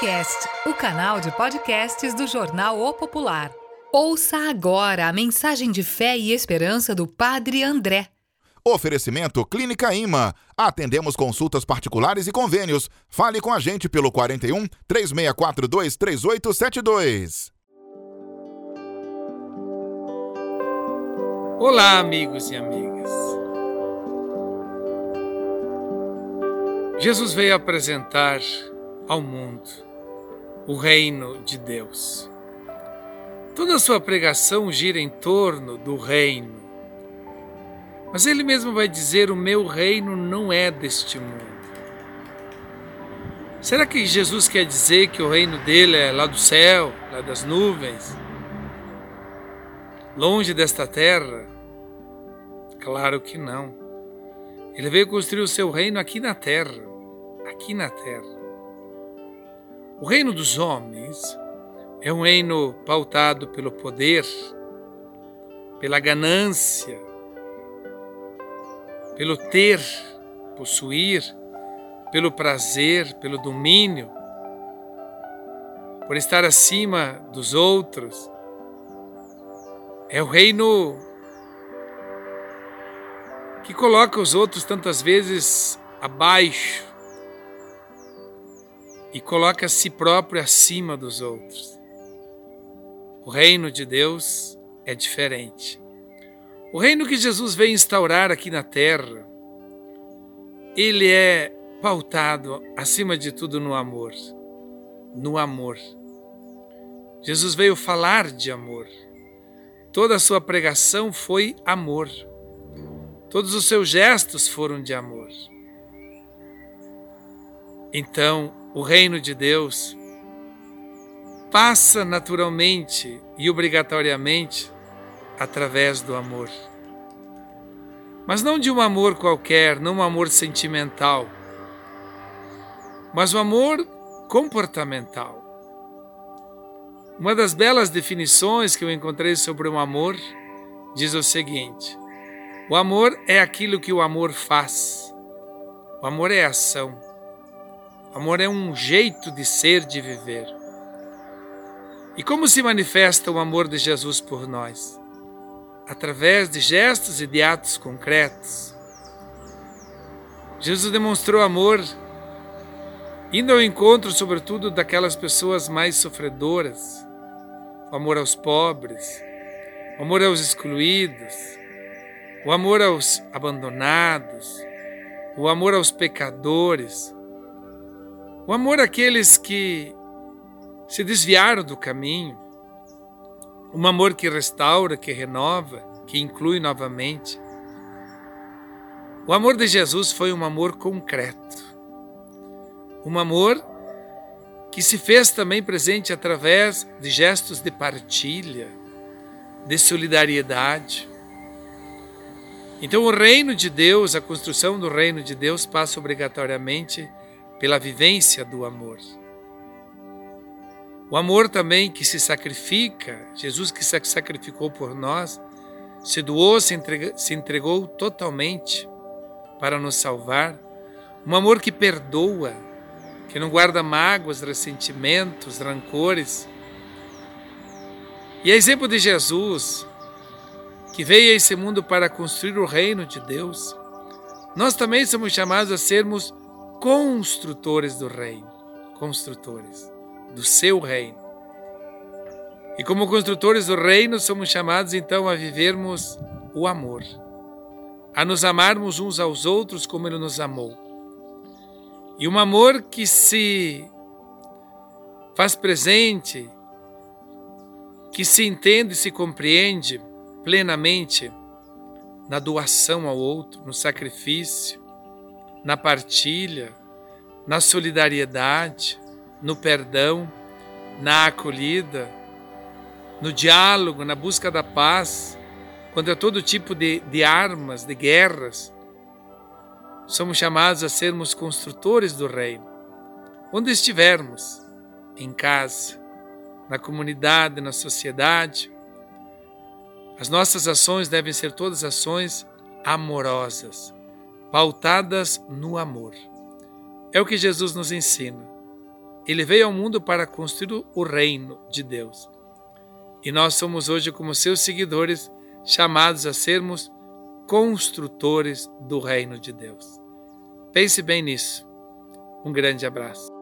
Popcast, o canal de podcasts do jornal O Popular. Ouça agora a mensagem de fé e esperança do Padre André. Oferecimento Clínica Ima. Atendemos consultas particulares e convênios. Fale com a gente pelo 41 3642 3872. Olá, amigos e amigas. Jesus veio apresentar ao mundo o reino de Deus. Toda a sua pregação gira em torno do reino. Mas ele mesmo vai dizer: O meu reino não é deste mundo. Será que Jesus quer dizer que o reino dele é lá do céu, lá das nuvens, longe desta terra? Claro que não. Ele veio construir o seu reino aqui na terra, aqui na terra. O reino dos homens é um reino pautado pelo poder, pela ganância, pelo ter, possuir, pelo prazer, pelo domínio, por estar acima dos outros. É o reino que coloca os outros tantas vezes abaixo e coloca a si próprio acima dos outros. O reino de Deus é diferente. O reino que Jesus veio instaurar aqui na terra, ele é pautado, acima de tudo, no amor. No amor. Jesus veio falar de amor. Toda a sua pregação foi amor. Todos os seus gestos foram de amor. Então, o reino de Deus passa naturalmente e obrigatoriamente através do amor. Mas não de um amor qualquer, não um amor sentimental, mas um amor comportamental. Uma das belas definições que eu encontrei sobre o um amor diz o seguinte: o amor é aquilo que o amor faz. O amor é ação. Amor é um jeito de ser, de viver. E como se manifesta o amor de Jesus por nós? Através de gestos e de atos concretos. Jesus demonstrou amor indo ao encontro, sobretudo, daquelas pessoas mais sofredoras, o amor aos pobres, o amor aos excluídos, o amor aos abandonados, o amor aos pecadores o amor àqueles que se desviaram do caminho. Um amor que restaura, que renova, que inclui novamente. O amor de Jesus foi um amor concreto. Um amor que se fez também presente através de gestos de partilha, de solidariedade. Então, o reino de Deus, a construção do reino de Deus passa obrigatoriamente pela vivência do amor. O amor também que se sacrifica, Jesus que se sacrificou por nós, se doou, se entregou, se entregou totalmente para nos salvar. Um amor que perdoa, que não guarda mágoas, ressentimentos, rancores. E é exemplo de Jesus, que veio a esse mundo para construir o reino de Deus. Nós também somos chamados a sermos construtores do reino, construtores do seu reino. E como construtores do reino, somos chamados então a vivermos o amor, a nos amarmos uns aos outros como Ele nos amou. E um amor que se faz presente, que se entende e se compreende plenamente na doação ao outro, no sacrifício, na partilha, na solidariedade, no perdão, na acolhida, no diálogo, na busca da paz, contra todo tipo de, de armas, de guerras. Somos chamados a sermos construtores do reino. Onde estivermos, em casa, na comunidade, na sociedade, as nossas ações devem ser todas ações amorosas pautadas no amor. É o que Jesus nos ensina. Ele veio ao mundo para construir o reino de Deus. E nós somos hoje, como seus seguidores, chamados a sermos construtores do reino de Deus. Pense bem nisso. Um grande abraço.